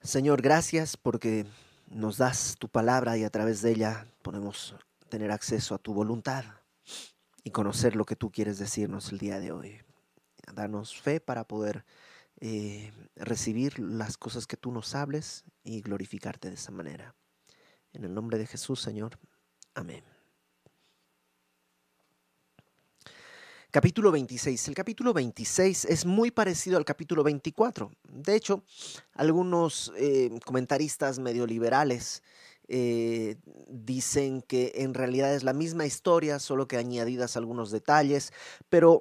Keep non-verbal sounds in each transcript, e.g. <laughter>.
Señor, gracias porque nos das tu palabra y a través de ella podemos tener acceso a tu voluntad y conocer lo que tú quieres decirnos el día de hoy. Danos fe para poder eh, recibir las cosas que tú nos hables y glorificarte de esa manera. En el nombre de Jesús, Señor. Amén. Capítulo 26. El capítulo 26 es muy parecido al capítulo 24. De hecho, algunos eh, comentaristas medio liberales eh, dicen que en realidad es la misma historia, solo que añadidas algunos detalles, pero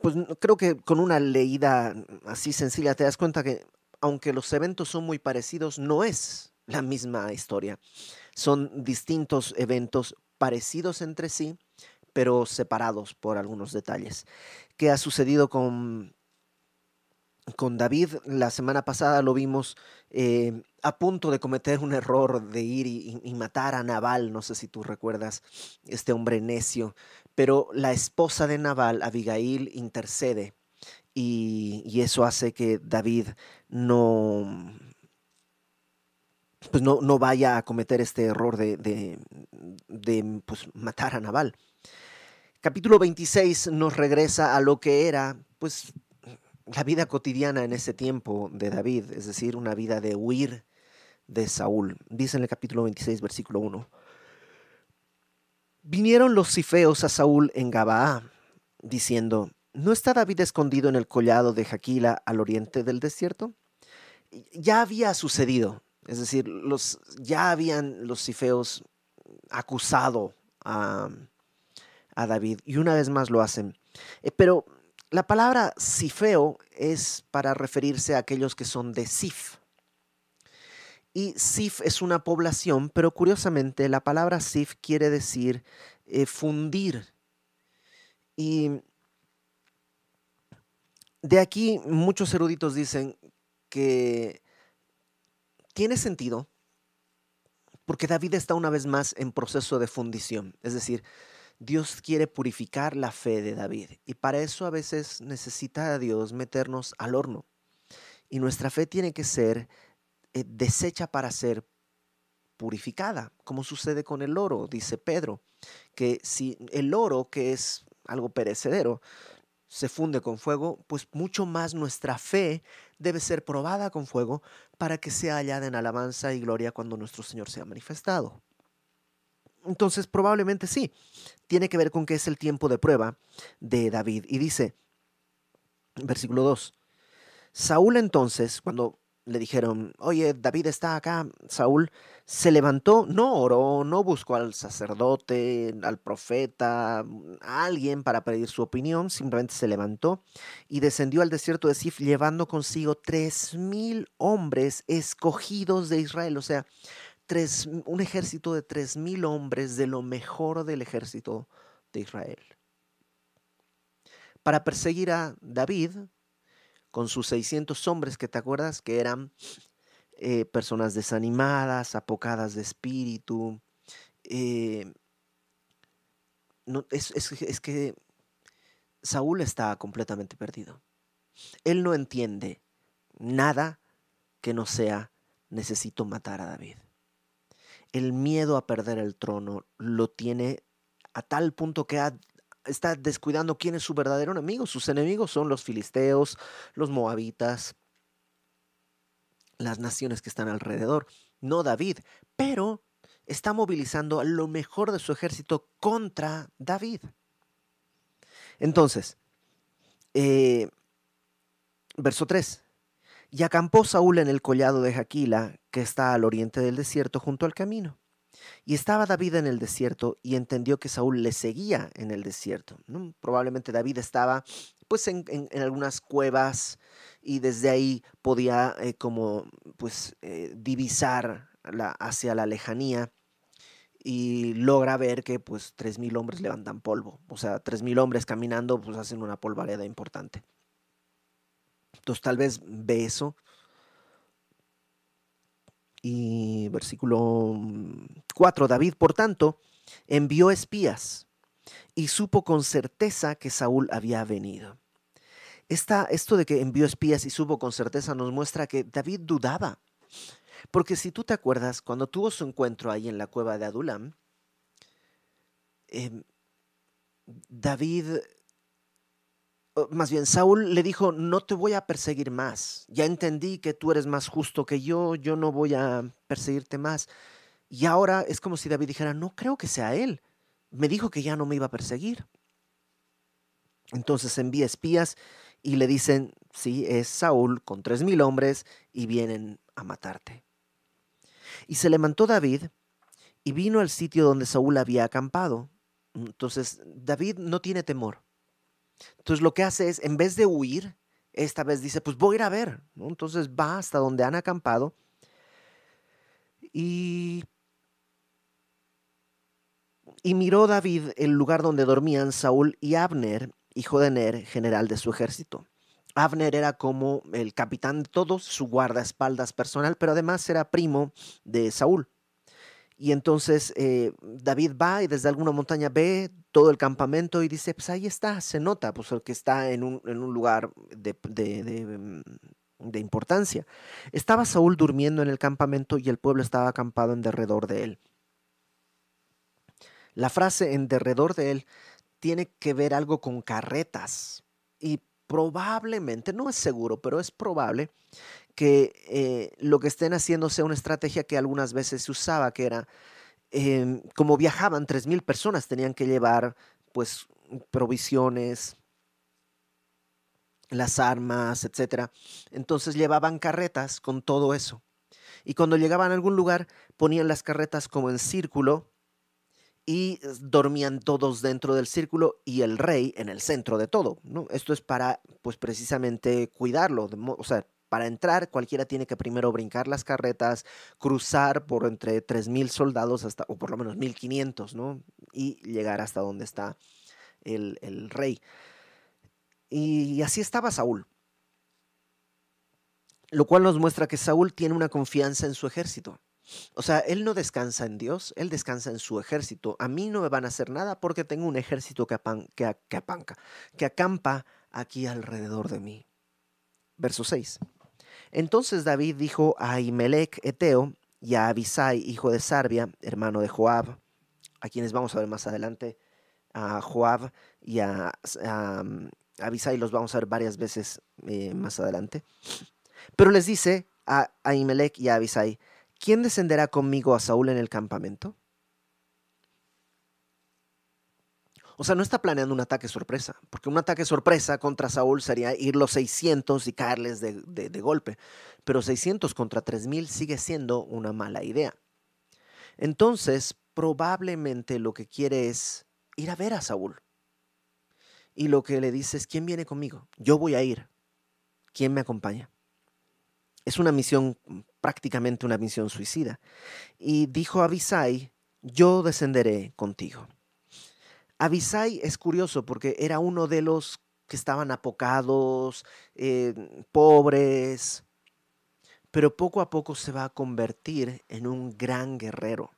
pues creo que con una leída así sencilla te das cuenta que aunque los eventos son muy parecidos, no es la misma historia. Son distintos eventos parecidos entre sí, pero separados por algunos detalles. ¿Qué ha sucedido con, con David? La semana pasada lo vimos eh, a punto de cometer un error de ir y, matar a Nabal, no sé si tú recuerdas, este hombre necio, pero la esposa de Nabal, Abigail, intercede. Y, eso hace que David no, pues no, no, vaya a cometer este error de, de, pues, matar a Nabal. Capítulo 26 nos regresa a lo que era, pues, la vida cotidiana en ese tiempo de David, es decir, una vida de huir de Saúl. Dice en el capítulo 26, versículo 1. Vinieron los cifeos a Saúl en Gabaa, diciendo, ¿no está David escondido en el collado de Jaquila al oriente del desierto? Ya había sucedido, es decir, los, ya habían los cifeos acusado a, a David y una vez más lo hacen. Eh, pero la palabra Sifeo es para referirse a aquellos que son de Sif. Y Sif es una población, pero curiosamente la palabra Sif quiere decir eh, fundir. Y de aquí muchos eruditos dicen que tiene sentido porque David está una vez más en proceso de fundición. Es decir, Dios quiere purificar la fe de David y para eso a veces necesita a Dios meternos al horno. Y nuestra fe tiene que ser eh, deshecha para ser purificada, como sucede con el oro, dice Pedro, que si el oro, que es algo perecedero, se funde con fuego, pues mucho más nuestra fe debe ser probada con fuego para que sea hallada en alabanza y gloria cuando nuestro Señor sea manifestado. Entonces, probablemente sí, tiene que ver con que es el tiempo de prueba de David. Y dice, versículo 2, Saúl entonces, cuando le dijeron, oye, David está acá, Saúl se levantó, no oró, no buscó al sacerdote, al profeta, a alguien para pedir su opinión, simplemente se levantó y descendió al desierto de Sif llevando consigo tres mil hombres escogidos de Israel. O sea, un ejército de tres mil hombres de lo mejor del ejército de Israel. Para perseguir a David con sus 600 hombres que te acuerdas que eran eh, personas desanimadas, apocadas de espíritu. Eh, no, es, es que Saúl está completamente perdido. Él no entiende nada que no sea necesito matar a David el miedo a perder el trono lo tiene a tal punto que está descuidando quién es su verdadero enemigo. Sus enemigos son los filisteos, los moabitas, las naciones que están alrededor, no David, pero está movilizando a lo mejor de su ejército contra David. Entonces, eh, verso 3. Y acampó Saúl en el collado de Jaquila, que está al oriente del desierto, junto al camino. Y estaba David en el desierto y entendió que Saúl le seguía en el desierto. Probablemente David estaba pues en, algunas cuevas y desde ahí podía eh, como pues eh, divisar hacia la lejanía y logra ver que pues tres mil hombres levantan polvo. O sea, tres mil hombres caminando pues hacen una polvareda importante. Entonces tal vez ve eso. Y versículo 4, David, por tanto, envió espías y supo con certeza que Saúl había venido. esto de que envió espías y supo con certeza nos muestra que David dudaba. Porque si tú te acuerdas, cuando tuvo su encuentro ahí en la cueva de Adulam, em, David, más bien Saúl le dijo, no te voy a perseguir más, ya entendí que tú eres más justo que yo, yo no voy a perseguirte más. Y ahora es como si David dijera, no creo que sea él, me dijo que ya no me iba a perseguir. Entonces envía espías y le dicen, sí, es Saúl con tres mil hombres y vienen a matarte. Y se levantó David y vino al sitio donde Saúl había acampado. Entonces David no tiene temor. Entonces lo que hace es, en vez de huir, esta vez dice, pues voy a ir a ver. Entonces va hasta donde han acampado y y miró David el lugar donde dormían Saúl y Abner, hijo de Ner, general de su ejército. Abner era como el capitán de todos, su guardaespaldas personal, pero además era primo de Saúl. Y entonces eh, David va y desde alguna montaña ve todo el campamento y dice, pues ahí está, se nota, pues el que está en un, en un lugar de, mm, de, importancia. Estaba Saúl durmiendo en el campamento y el pueblo estaba acampado en derredor de él. La frase en derredor de él tiene que ver algo con carretas y probablemente, no es seguro, pero es probable que eh, lo que estén haciendo sea una estrategia que algunas veces se usaba, que era, em, como viajaban 3.000 personas, tenían que llevar pues provisiones, las armas, etc. Entonces llevaban carretas con todo eso. Y cuando llegaban a algún lugar, ponían las carretas como en círculo y dormían todos dentro del círculo y el rey en el centro de todo. ¿no? Esto es para, pues precisamente, cuidarlo. o sea, para entrar cualquiera tiene que primero brincar las carretas, cruzar por entre 3.000 soldados hasta, o por lo menos 1.500, ¿no? Y llegar hasta donde está el, rey. Y así estaba Saúl. Lo cual nos muestra que Saúl tiene una confianza en su ejército. O sea, él no descansa en Dios, él descansa en su ejército. A mí no me van a hacer nada porque tengo un ejército que, que, que apanca, que acampa aquí alrededor de mí. Verso 6. Entonces David dijo a Ahimelech Eteo y a Abisai, hijo de Sarbia, hermano de Joab, a quienes vamos a ver más adelante, a Joab y a, mm, Abisai los vamos a ver varias veces eh, más adelante. Pero les dice a Ahimelech y a Abisai, ¿quién descenderá conmigo a Saúl en el campamento? O sea, no está planeando un ataque sorpresa, porque un ataque sorpresa contra Saúl sería ir los 600 y caerles de, de golpe, pero 600 contra 3000 sigue siendo una mala idea. Entonces, probablemente lo que quiere es ir a ver a Saúl. Y lo que le dice es, ¿quién viene conmigo? Yo voy a ir. ¿Quién me acompaña? Es una misión, prácticamente una misión suicida. Y dijo a Abisai, yo descenderé contigo. Abisai es curioso porque era uno de los que estaban apocados, eh, pobres, pero poco a poco se va a convertir en un gran guerrero.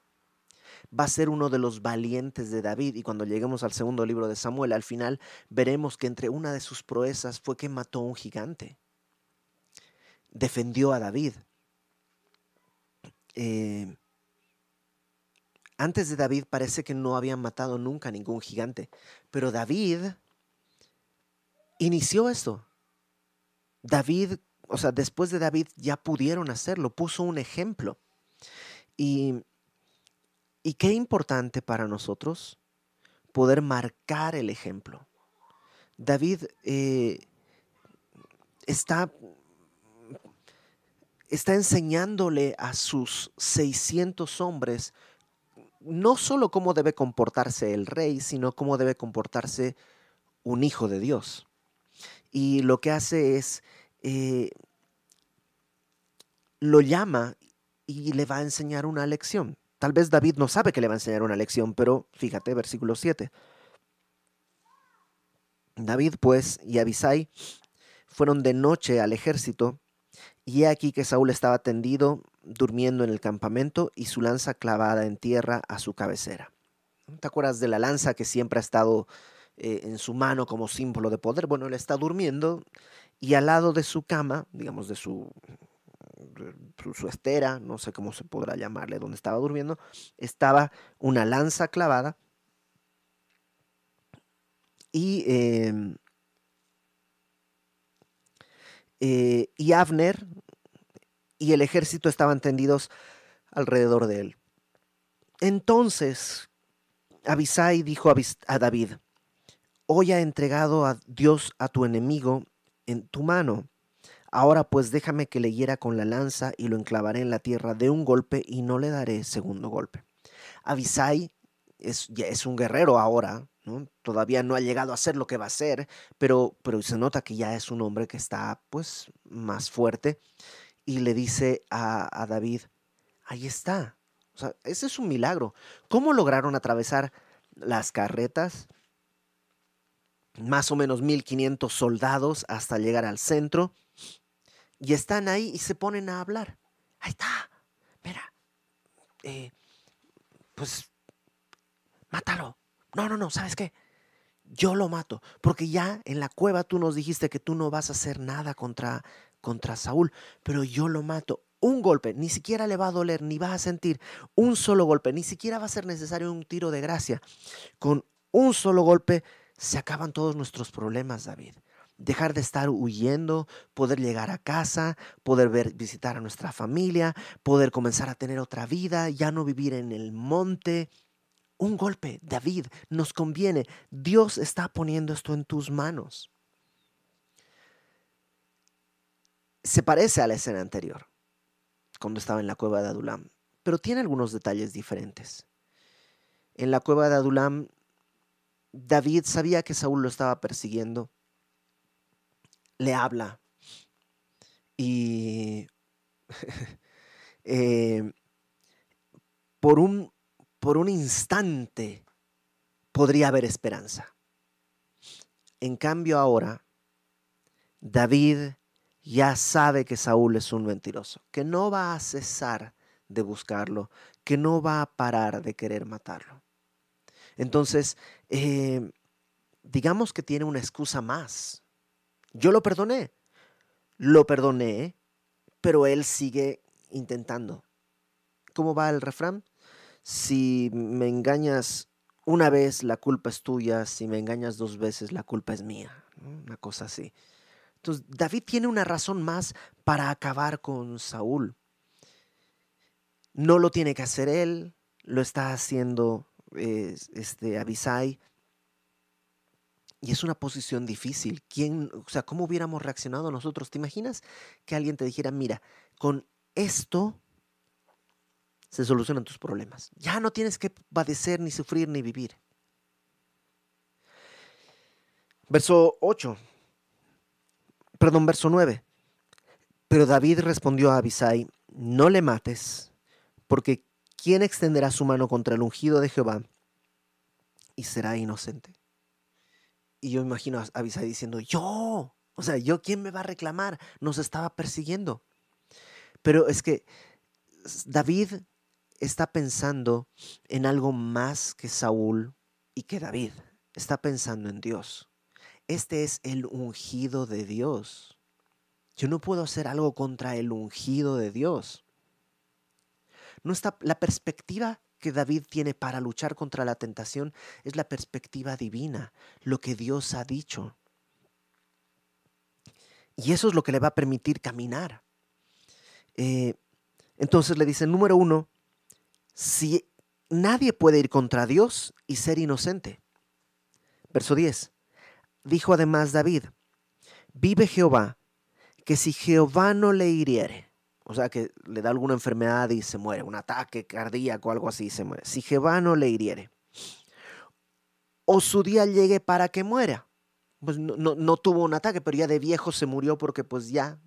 Va a ser uno de los valientes de David y cuando lleguemos al segundo libro de Samuel, al final veremos que entre una de sus proezas fue que mató a un gigante defendió a David. Eh, antes de David parece que no habían matado nunca a ningún gigante, pero David inició esto. David, o sea, después de David ya pudieron hacerlo, puso un ejemplo. Y, y qué importante para nosotros poder marcar el ejemplo. David eh, está está enseñándole a sus 600 hombres no solo cómo debe comportarse el rey, sino cómo debe comportarse un hijo de Dios. Y lo que hace es, eh, lo llama y le va a enseñar una lección. Tal vez David no sabe que le va a enseñar una lección, pero fíjate, versículo 7. David pues y Abisai fueron de noche al ejército y he aquí que Saúl estaba tendido, durmiendo en el campamento, y su lanza clavada en tierra a su cabecera. ¿Te acuerdas de la lanza que siempre ha estado eh, en su mano como símbolo de poder. Bueno, él está durmiendo y al lado de su cama, digamos de su, su, estera, no sé cómo se podrá llamarle, donde estaba durmiendo, estaba una lanza clavada y, em, eh, y Abner y el ejército estaban tendidos alrededor de él. Entonces Abisai dijo a David, hoy ha entregado a Dios a tu enemigo en tu mano. Ahora pues déjame que le hiera con la lanza y lo enclavaré en la tierra de un golpe y no le daré segundo golpe. Abisai es, un guerrero ahora, todavía no ha llegado a ser lo que va a ser, pero, pero se nota que ya es un hombre que está pues más fuerte y le dice a, a David, ahí está, o sea, ese es un milagro. ¿Cómo lograron atravesar las carretas? Más o menos 1500 soldados hasta llegar al centro. Y están ahí y se ponen a hablar. Ahí está. Mira. Eh, pues. No, no, no, ¿sabes qué? Yo lo mato. Porque ya en la cueva tú nos dijiste que tú no vas a hacer nada contra, contra Saúl. Pero yo lo mato un golpe, ni siquiera le va a doler, ni va a sentir un solo golpe, ni siquiera va a ser necesario un tiro de gracia. Con un solo golpe se acaban todos nuestros problemas, David. Dejar de estar huyendo, poder llegar a casa, poder ver, visitar a nuestra familia, poder comenzar a tener otra vida, ya no vivir en el monte. Un golpe, David, nos conviene. Dios está poniendo esto en tus manos. Se parece a la escena anterior cuando estaba en la cueva de Adulam, pero tiene algunos detalles diferentes. En la cueva de Adulam, David sabía que Saúl lo estaba persiguiendo, le habla y <laughs> eh, por, un, por un instante podría haber esperanza. En cambio ahora, David ya sabe que Saúl es un mentiroso, que no va a cesar de buscarlo, que no va a parar de querer matarlo. Entonces, eh, digamos que tiene una excusa más. Yo lo perdoné, lo perdoné, pero él sigue intentando. ¿Cómo va el refrán? Si me engañas una vez, la culpa es tuya, si me engañas dos veces, la culpa es mía. Una cosa así. Entonces, David tiene una razón más para acabar con Saúl. No lo tiene que hacer él, lo está haciendo este Abisai. Y es una posición difícil. ¿Quién, o sea, ¿cómo hubiéramos reaccionado nosotros? ¿Te imaginas que alguien te dijera, mira, con esto se solucionan tus problemas? Ya no tienes que padecer, ni sufrir, ni vivir. Verso 8 perdón, verso 9. Pero David respondió a Abisai, no le mates, porque ¿quién extenderá su mano contra el ungido de Jehová y será inocente? Y yo imagino a Abisai diciendo, yo, o sea, yo, ¿quién me va a reclamar? Nos estaba persiguiendo. Pero es que David está pensando en algo más que Saúl y que David. Está pensando en Dios. Este es el ungido de Dios. Yo no puedo hacer algo contra el ungido de Dios. No está, la perspectiva que David tiene para luchar contra la tentación es la perspectiva divina, lo que Dios ha dicho. Y eso es lo que le va a permitir caminar. Eh, entonces le dice, número uno, si nadie puede ir contra Dios y ser inocente. Verso 10. Dijo además David, vive Jehová, que si Jehová no le hiriere, o sea que le da alguna enfermedad y se muere, un ataque cardíaco o algo así, se muere, si Jehová no le hiriere, o su día llegue para que muera, pues no, no, tuvo un ataque, pero ya de viejo se murió porque pues ya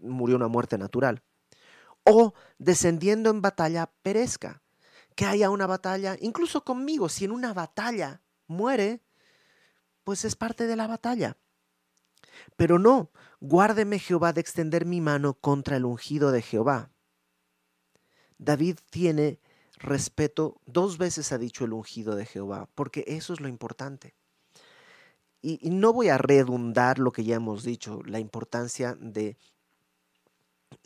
murió una muerte natural. O descendiendo en batalla perezca, que haya una batalla, incluso conmigo, si en una batalla muere, pues es parte de la batalla. Pero no, guárdeme Jehová de extender mi mano contra el ungido de Jehová. David tiene respeto, dos veces ha dicho el ungido de Jehová, porque eso es lo importante. Y, no voy a redundar lo que ya hemos dicho, la importancia de,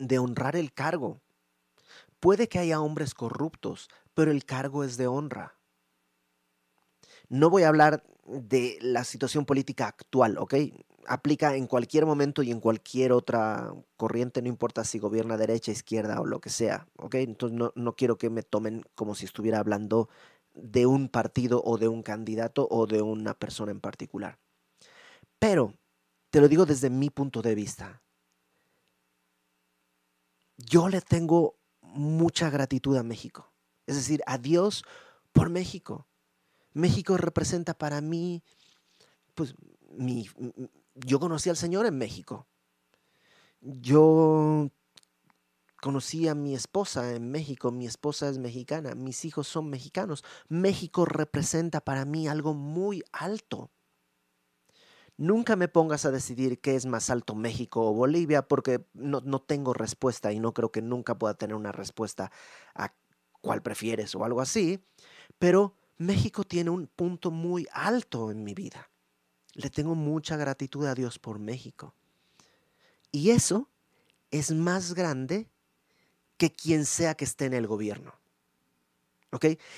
de honrar el cargo. Puede que haya hombres corruptos, pero el cargo es de honra. No voy a hablar de la situación política actual, ¿ok? Aplica en cualquier momento y en cualquier otra corriente, no importa si gobierna derecha, izquierda o lo que sea, ¿ok? Entonces no, no quiero que me tomen como si estuviera hablando de un partido o de un candidato o de una persona en particular. Pero, te lo digo desde mi punto de vista, yo le tengo mucha gratitud a México. Es decir, a Dios por México. México representa para mí, pues, mi, yo conocí al Señor en México. Yo conocí a mi esposa en México, mi esposa es mexicana, mis hijos son mexicanos. México representa para mí algo muy alto. Nunca me pongas a decidir qué es más alto México o Bolivia porque no, no tengo respuesta y no creo que nunca pueda tener una respuesta a cuál prefieres o algo así. Pero México tiene un punto muy alto en mi vida. Le tengo mucha gratitud a Dios por México. Y eso es más grande que quien sea que esté en el gobierno.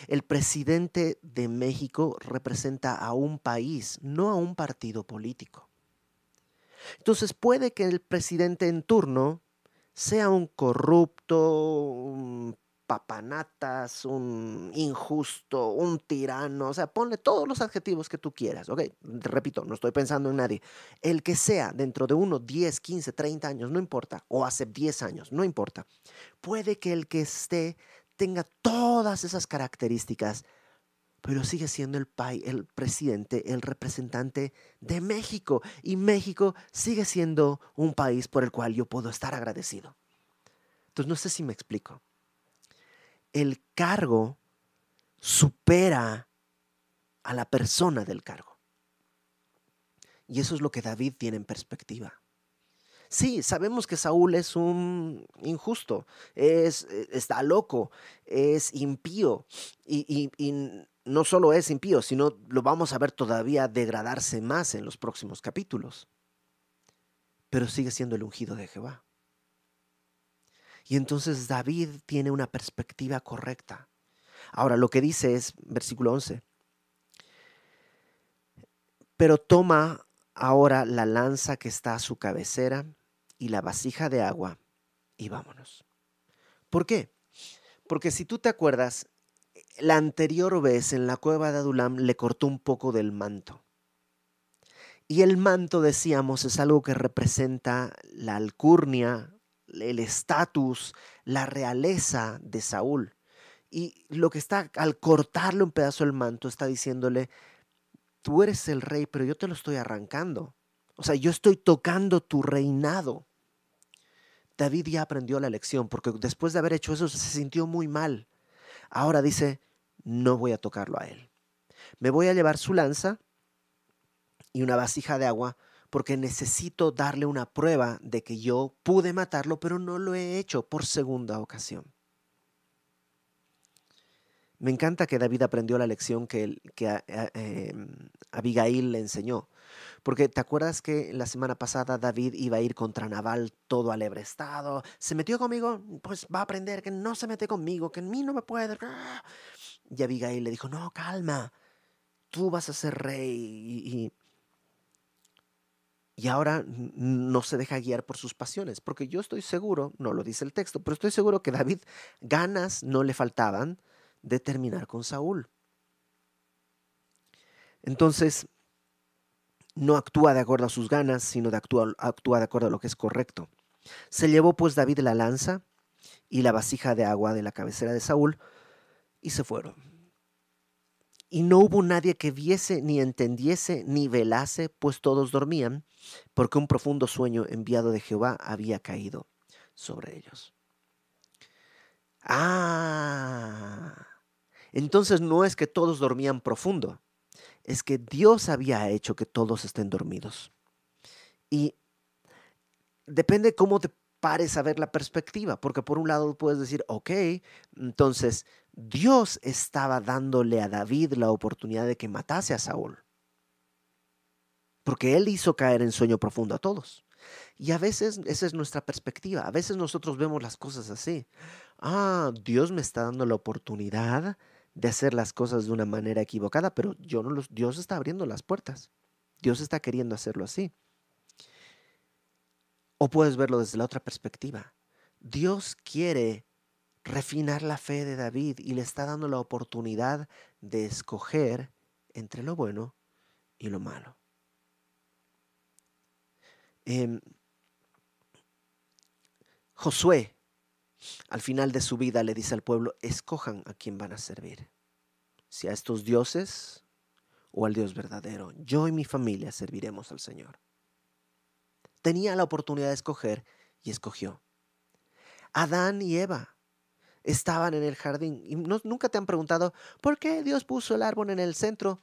El presidente de México representa a un país, no a un partido político. Entonces puede que el presidente en turno sea un corrupto, papanatas, un injusto, un tirano, o sea, ponle todos los adjetivos que tú quieras, ¿ok? Repito, no estoy pensando en nadie. El que sea dentro de uno, 10, 15, 30 años, no importa, o hace 10 años, no importa. Puede que el que esté tenga todas esas características, pero sigue siendo el, el presidente, el representante de México, y México sigue siendo un país por el cual yo puedo estar agradecido. Entonces, no sé si me explico el cargo supera a la persona del cargo. Y eso es lo que David tiene en perspectiva. Sí, sabemos que Saúl es un injusto, es, está loco, es impío y, y no solo es impío, sino lo vamos a ver todavía degradarse más en los próximos capítulos. Pero sigue siendo el ungido de Jehová. Y entonces David tiene una perspectiva correcta. Ahora, lo que dice es, versículo 11, pero toma ahora la lanza que está a su cabecera y la vasija de agua y vámonos. ¿Por qué? Porque si tú te acuerdas, la anterior vez en la cueva de Adulam le cortó un poco del manto. Y el manto, decíamos, es algo que representa la alcurnia, el estatus, la realeza de Saúl. Y lo que está, al cortarle un pedazo del manto, está diciéndole, tú eres el rey, pero yo te lo estoy arrancando. O sea, yo estoy tocando tu reinado. David ya aprendió la lección, porque después de haber hecho eso se sintió muy mal. Ahora dice, no voy a tocarlo a él. Me voy a llevar su lanza y una vasija de agua porque necesito darle una prueba de que yo pude matarlo, pero no lo he hecho por segunda ocasión. Me encanta que David aprendió la lección que, em, Abigail le enseñó. Porque te acuerdas que la semana pasada David iba a ir contra Naval todo alebrestado. Se metió conmigo, pues va a aprender que no se mete conmigo, que en mí no me puede. Y Abigail le dijo, no, calma, tú vas a ser rey. y y ahora no se deja guiar por sus pasiones, porque yo estoy seguro, no lo dice el texto, pero estoy seguro que David ganas no le faltaban de terminar con Saúl. Entonces, no actúa de acuerdo a sus ganas, sino de actúa, actúa de acuerdo a lo que es correcto. Se llevó pues David la lanza y la vasija de agua de la cabecera de Saúl y se fueron. Y no hubo nadie que viese, ni entendiese, ni velase, pues todos dormían, porque un profundo sueño enviado de Jehová había caído sobre ellos. Ah, entonces no es que todos dormían profundo, es que Dios había hecho que todos estén dormidos. Y depende cómo te pares a ver la perspectiva, porque por un lado puedes decir, ok, entonces Dios estaba dándole a David la oportunidad de que matase a Saúl. porque Él hizo caer en sueño profundo a todos. Y a veces esa es nuestra perspectiva. A veces nosotros vemos las cosas así. Ah, Dios me está dando la oportunidad de hacer las cosas de una manera equivocada, pero yo no los, Dios está abriendo las puertas. Dios está queriendo hacerlo así. O puedes verlo desde la otra perspectiva. Dios quiere refinar la fe de David y le está dando la oportunidad de escoger entre lo bueno y lo malo. Em, Josué, al final de su vida, le dice al pueblo, escojan a quién van a servir, si a estos dioses o al Dios verdadero. Yo y mi familia serviremos al Señor. Tenía la oportunidad de escoger y escogió. Adán y Eva estaban en el jardín y nunca te han preguntado, ¿por qué Dios puso el árbol en el centro?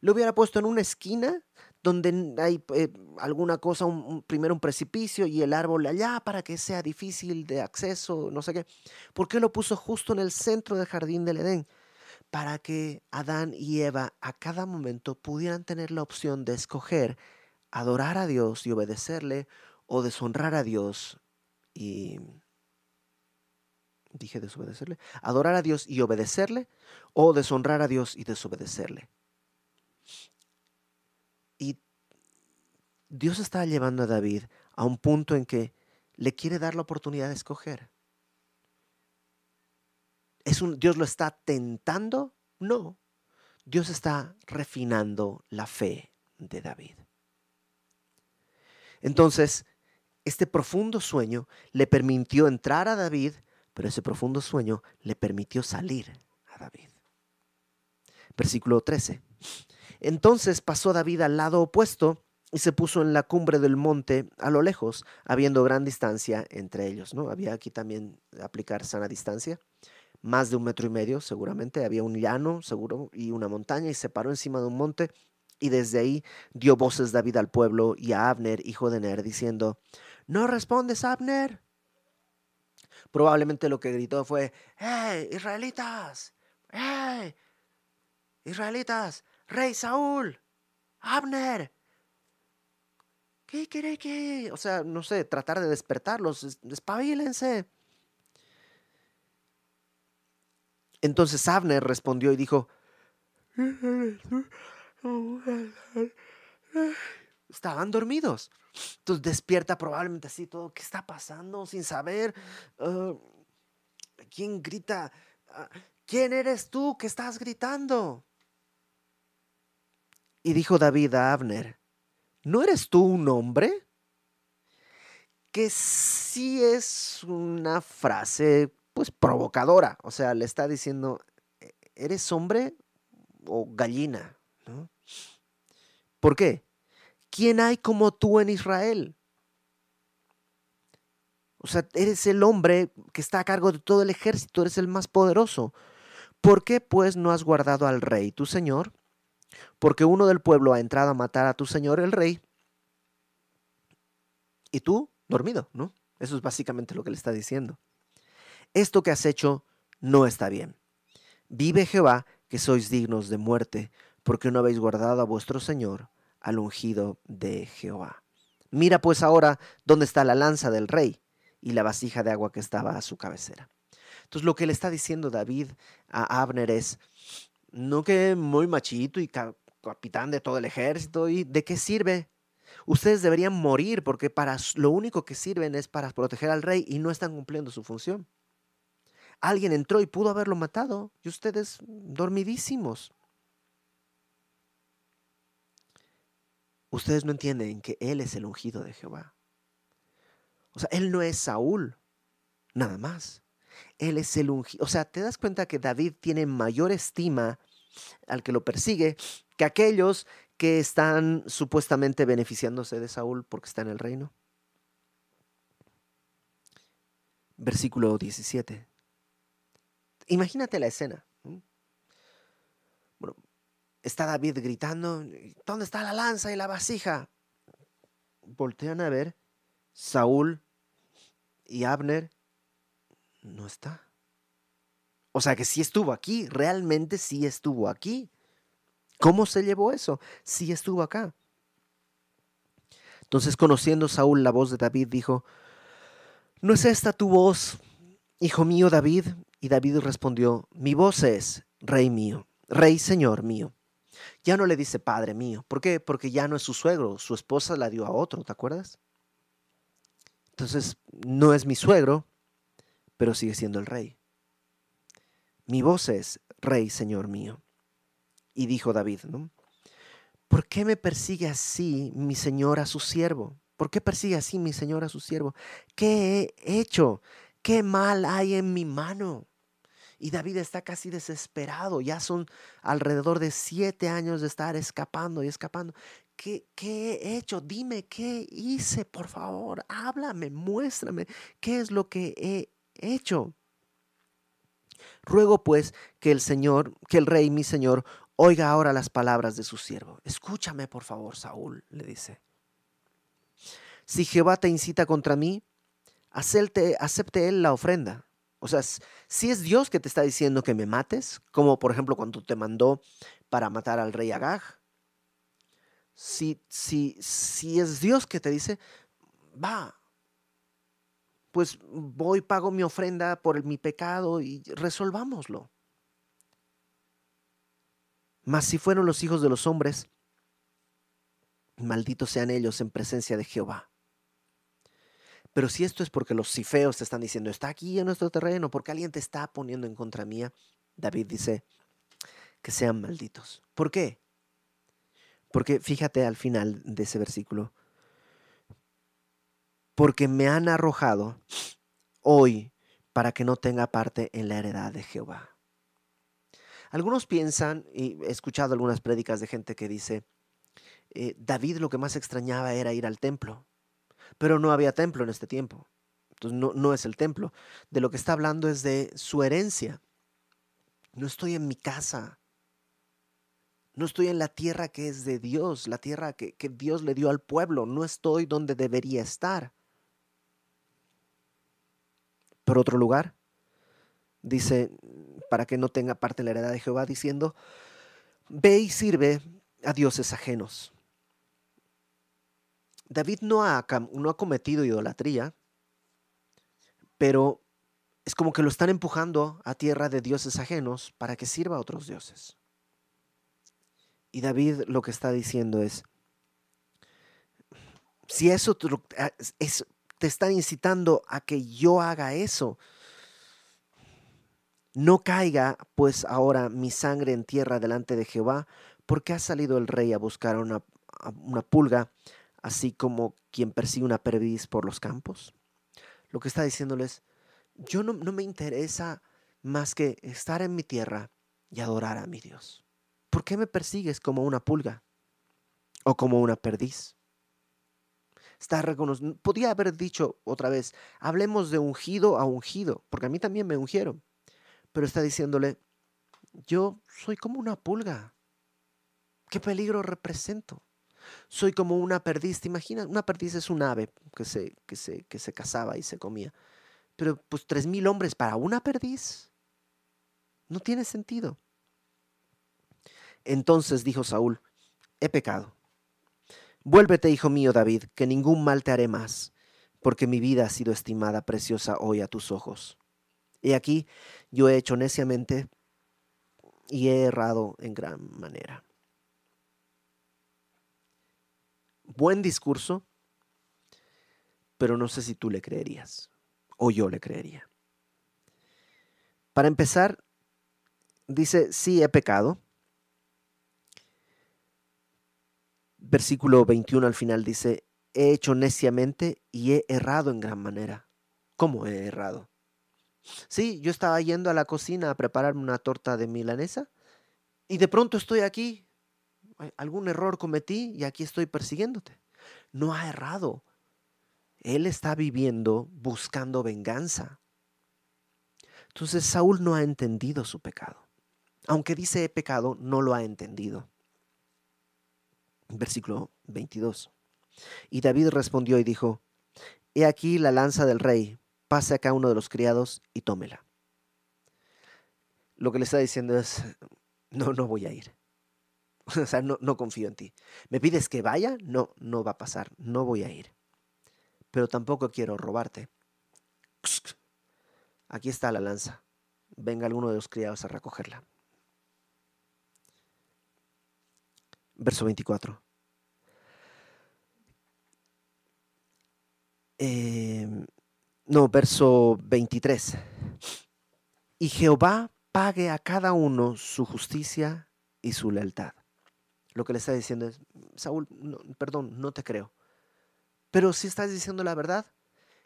Lo hubiera puesto en una esquina donde hay eh, alguna cosa, primero un precipicio y el árbol allá para que sea difícil de acceso, no sé qué. ¿Por qué lo puso justo en el centro del jardín del Edén? Para que Adán y Eva a cada momento pudieran tener la opción de escoger adorar a Dios y obedecerle o deshonrar a Dios y dije desobedecerle, adorar a Dios y obedecerle o deshonrar a Dios y desobedecerle. Y Dios está llevando a David a un punto en que le quiere dar la oportunidad de escoger. ¿Es un, ¿Dios lo está tentando? No. Dios está refinando la fe de David. Entonces, este profundo sueño le permitió entrar a David, pero ese profundo sueño le permitió salir a David. Versículo 13. Entonces pasó David al lado opuesto y se puso en la cumbre del monte a lo lejos, habiendo gran distancia entre ellos. ¿no? Había aquí también aplicar sana distancia, más de un metro y medio seguramente. Había un llano seguro y una montaña y se paró encima de un monte y desde ahí dio voces David al pueblo y a Abner, hijo de Ner, diciendo, ¿no respondes, Abner? Probablemente lo que gritó fue, ¡Hey, israelitas! ¡Hey, israelitas! Rey Saúl, Abner. ¿Qué quiere que? O sea, no sé, tratar de despertarlos, despabilense. Entonces Abner respondió y dijo, estaban dormidos. Entonces despierta probablemente así todo, ¿qué está pasando? Sin saber. Ah, ¿Quién grita? Ah, ¿Quién eres tú que estás gritando? Y dijo David a Abner, ¿no eres tú un hombre? Que sí es una frase pues provocadora, o sea, le está diciendo, ¿E-, ¿eres hombre o gallina? ¿Por qué? ¿Quién hay como tú en Israel? O sea, eres el hombre que está a cargo de todo el ejército, eres el más poderoso. ¿Por qué pues no has guardado al rey, tu señor? Porque uno del pueblo ha entrado a matar a tu señor el rey y tú dormido, ¿no? Eso es básicamente lo que le está diciendo. Esto que has hecho no está bien. Vive Jehová que sois dignos de muerte, porque no habéis guardado a vuestro Señor, al ungido de Jehová. Mira pues ahora dónde está la lanza del rey y la vasija de agua que estaba a su cabecera. Entonces lo que le está diciendo David a Abner es, no que muy machito y capitán de todo el ejército, ¿y de qué sirve? Ustedes deberían morir porque para lo único que sirven es para proteger al rey y no están cumpliendo su función. Alguien entró y pudo haberlo matado y ustedes dormidísimos. Ustedes no entienden que Él es el ungido de Jehová. O sea, Él no es Saúl, nada más. Él es el ungido. O sea, te das cuenta que David tiene mayor estima al que lo persigue que aquellos que están supuestamente beneficiándose de Saúl porque está en el reino. Versículo 17. Imagínate la escena. Bueno, está David gritando, ¿dónde está la lanza y la vasija? Voltean a ver, Saúl y Abner no está. O sea que sí estuvo aquí, realmente sí estuvo aquí. ¿Cómo se llevó eso? Sí estuvo acá. Entonces, conociendo Saúl la voz de David, dijo, ¿no es esta tu voz, hijo mío David? Y David respondió, mi voz es, rey mío, rey señor mío. Ya no le dice padre mío. ¿Por qué? Porque ya no es su suegro, su esposa la dio a otro, ¿te acuerdas? Entonces, no es mi suegro, pero sigue siendo el rey. Mi voz es, rey señor mío. Y dijo David, ¿no? ¿Por qué me persigue así mi señor a su siervo? ¿Por qué persigue así mi señor a su siervo? ¿Qué he hecho? ¿Qué mal hay en mi mano? Y David está casi desesperado. Ya son alrededor de siete años de estar escapando y escapando. ¿Qué, ¿Qué, he hecho? Dime qué hice, por favor. Háblame, muéstrame qué es lo que he hecho. Ruego pues que el Señor, que el rey, mi Señor, oiga ahora las palabras de su siervo. Escúchame, por favor, Saúl, le dice. Si Jehová te incita contra mí, acepte, acepte él la ofrenda o sea, si es Dios que te está diciendo que me mates, como por ejemplo cuando te mandó para matar al rey Agag, si, si, si es Dios que te dice, va, pues voy, pago mi ofrenda por mi pecado y resolvámoslo. Mas si fueron los hijos de los hombres, malditos sean ellos en presencia de Jehová. Pero si esto es porque los cifeos te están diciendo, está aquí en nuestro terreno, porque alguien te está poniendo en contra mía, David dice, que sean malditos. ¿Por qué? Porque fíjate al final de ese versículo, porque me han arrojado hoy para que no tenga parte en la heredad de Jehová. Algunos piensan, y he escuchado algunas prédicas de gente que dice, eh, David lo que más extrañaba era ir al templo. Pero no había templo en este tiempo. Entonces no, es el templo. De lo que está hablando es de su herencia. No estoy en mi casa. No estoy en la tierra que es de Dios, la tierra que, Dios le dio al pueblo. No estoy donde debería estar. Por otro lugar, dice, para que no tenga parte la heredad de Jehová, diciendo, ve y sirve a dioses ajenos. David no ha, no ha cometido idolatría, pero es como que lo están empujando a tierra de dioses ajenos para que sirva a otros dioses. Y David lo que está diciendo es, si eso te, te está incitando a que yo haga eso, no caiga pues ahora mi sangre en tierra delante de Jehová, porque ha salido el rey a buscar una, una pulga así como quien persigue una perdiz por los campos. Lo que está diciéndoles, yo no, no me interesa más que estar en mi tierra y adorar a mi Dios. ¿Por qué me persigues como una pulga o como una perdiz? Está Podría haber dicho otra vez, hablemos de ungido a ungido, porque a mí también me ungieron. Pero está diciéndole, yo soy como una pulga. ¿Qué peligro represento? Soy como una perdiz, ¿te imaginas? Una perdiz es un ave que se, que se, que se cazaba y se comía. Pero pues tres mil hombres para una perdiz. No tiene sentido. Entonces dijo Saúl, he pecado. Vuélvete, hijo mío David, que ningún mal te haré más, porque mi vida ha sido estimada preciosa hoy a tus ojos. He aquí, yo he hecho neciamente y he errado en gran manera. buen discurso, pero no sé si tú le creerías o yo le creería. Para empezar, dice, sí he pecado. Versículo 21 al final dice, he hecho neciamente y he errado en gran manera. ¿Cómo he errado? Sí, yo estaba yendo a la cocina a prepararme una torta de milanesa y de pronto estoy aquí algún error cometí y aquí estoy persiguiéndote. No ha errado. Él está viviendo buscando venganza. Entonces Saúl no ha entendido su pecado. Aunque dice he pecado, no lo ha entendido. Versículo 22. Y David respondió y dijo, He aquí la lanza del rey, pase acá uno de los criados y tómela. Lo que le está diciendo es, no, no voy a ir <laughs> O sea, no, no confío en ti. ¿Me pides que vaya? No, no va a pasar. No voy a ir. Pero tampoco quiero robarte. Aquí está la lanza. Venga alguno de los criados a recogerla. Verso 24. Em, no, verso 23. Y Jehová pague a cada uno su justicia y su lealtad. Lo que le está diciendo es, Saúl, perdón, no te creo. Pero si estás diciendo la verdad,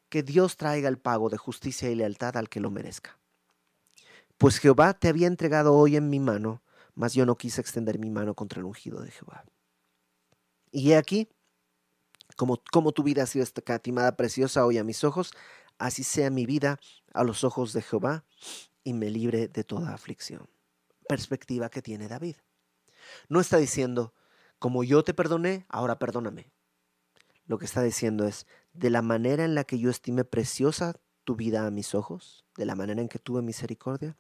que Dios traiga el pago de justicia y lealtad al que lo merezca. Pues Jehová te había entregado hoy en mi mano, mas yo no quise extender mi mano contra el ungido de Jehová. Y he aquí, como, como tu vida ha sido escatimada preciosa hoy a mis ojos, así sea mi vida a los ojos de Jehová y me libre de toda aflicción. Perspectiva que tiene David. No está diciendo, como yo te perdoné, ahora perdóname. Lo que está diciendo es, de la manera en la que yo estime preciosa tu vida a mis ojos, de la manera en que tuve misericordia,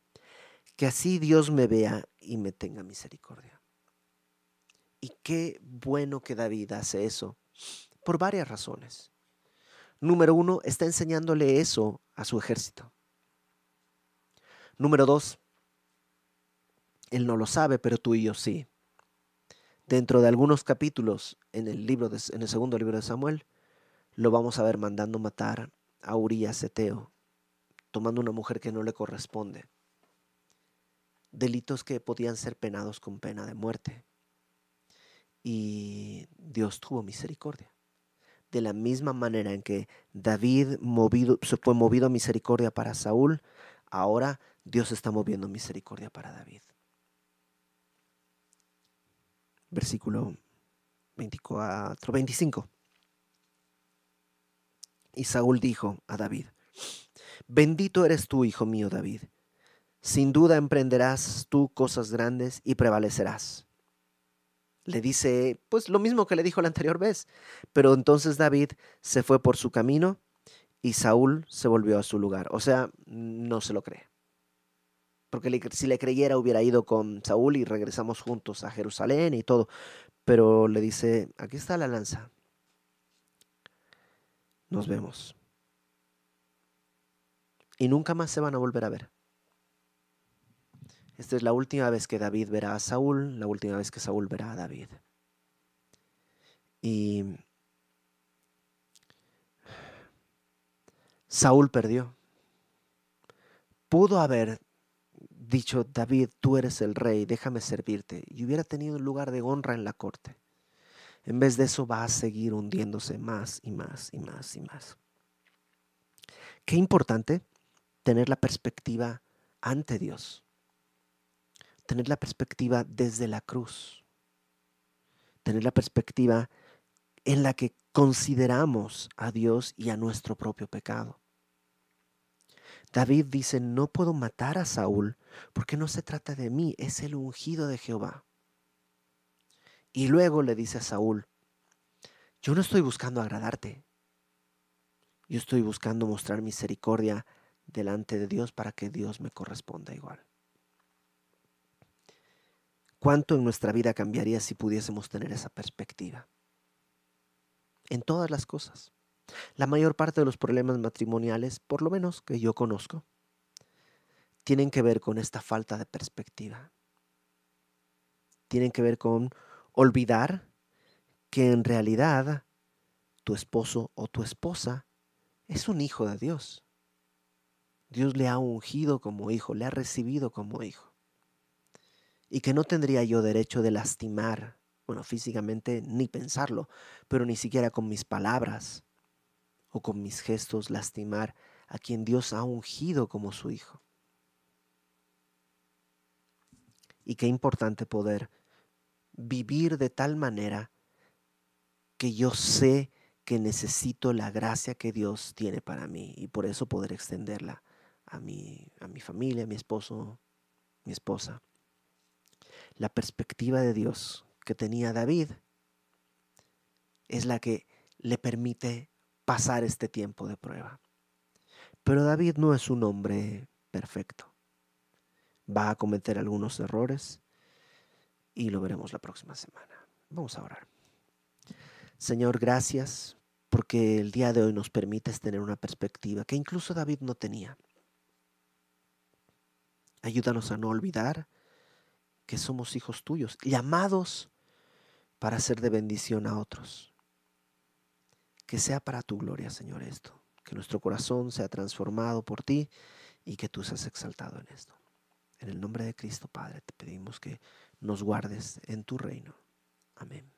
que así Dios me vea y me tenga misericordia. Y qué bueno que David hace eso, por varias razones. Número uno, está enseñándole eso a su ejército. Número dos, él no lo sabe, pero tú y yo sí. Dentro de algunos capítulos en el, libro en el segundo libro de Samuel, lo vamos a ver mandando matar a Urias Eteo, tomando una mujer que no le corresponde. Delitos que podían ser penados con pena de muerte. Y Dios tuvo misericordia. De la misma manera en que David movido, fue movido a misericordia para Saúl, ahora Dios está moviendo misericordia para David. Versículo 24, 25. Y Saúl dijo a David, Bendito eres tú, hijo mío David. Sin duda emprenderás tú cosas grandes y prevalecerás. Le dice, pues lo mismo que le dijo la anterior vez. Pero entonces David se fue por su camino y Saúl se volvió a su lugar. O sea, no se lo cree. Porque si le creyera hubiera ido con Saúl y regresamos juntos a Jerusalén y todo. Pero le dice, aquí está la lanza. Nos vemos. Y nunca más se van a volver a ver. Esta es la última vez que David verá a Saúl, la última vez que Saúl verá a David. Y Saúl perdió. Pudo haber dicho, David, tú eres el rey, déjame servirte, y hubiera tenido un lugar de honra en la corte. En vez de eso va a seguir hundiéndose más y más y más y más. Qué importante tener la perspectiva ante Dios tener la perspectiva desde la cruz, tener la perspectiva en la que consideramos a Dios y a nuestro propio pecado. David dice, no puedo matar a Saúl porque no se trata de mí, es el ungido de Jehová. Y luego le dice a Saúl, yo no estoy buscando agradarte, yo estoy buscando mostrar misericordia delante de Dios para que Dios me corresponda igual. ¿Cuánto en nuestra vida cambiaría si pudiésemos tener esa perspectiva? En todas las cosas. La mayor parte de los problemas matrimoniales, por lo menos que yo conozco, tienen que ver con esta falta de perspectiva. Tienen que ver con olvidar que en realidad tu esposo o tu esposa es un hijo de Dios. Dios le ha ungido como hijo, le ha recibido como hijo y que no tendría yo derecho de lastimar, bueno, físicamente ni pensarlo, pero ni siquiera con mis palabras o con mis gestos lastimar a quien Dios ha ungido como su hijo. Y qué importante poder vivir de tal manera que yo sé que necesito la gracia que Dios tiene para mí y por eso poder extenderla a mi, a mi familia, a mi esposo, mi esposa la perspectiva de Dios que tenía David es la que le permite pasar este tiempo de prueba. Pero David no es un hombre perfecto. Va a cometer algunos errores, y lo veremos la próxima semana. Vamos a orar. Señor, gracias porque el día de hoy nos permites tener una perspectiva que incluso David no tenía. Ayúdanos a no olvidar que somos hijos tuyos, llamados para ser de bendición a otros. Que sea para tu gloria, Señor, esto. Que nuestro corazón sea transformado por ti y que tú seas exaltado en esto. En el nombre de Cristo, Padre, te pedimos que nos guardes en tu reino. Amén.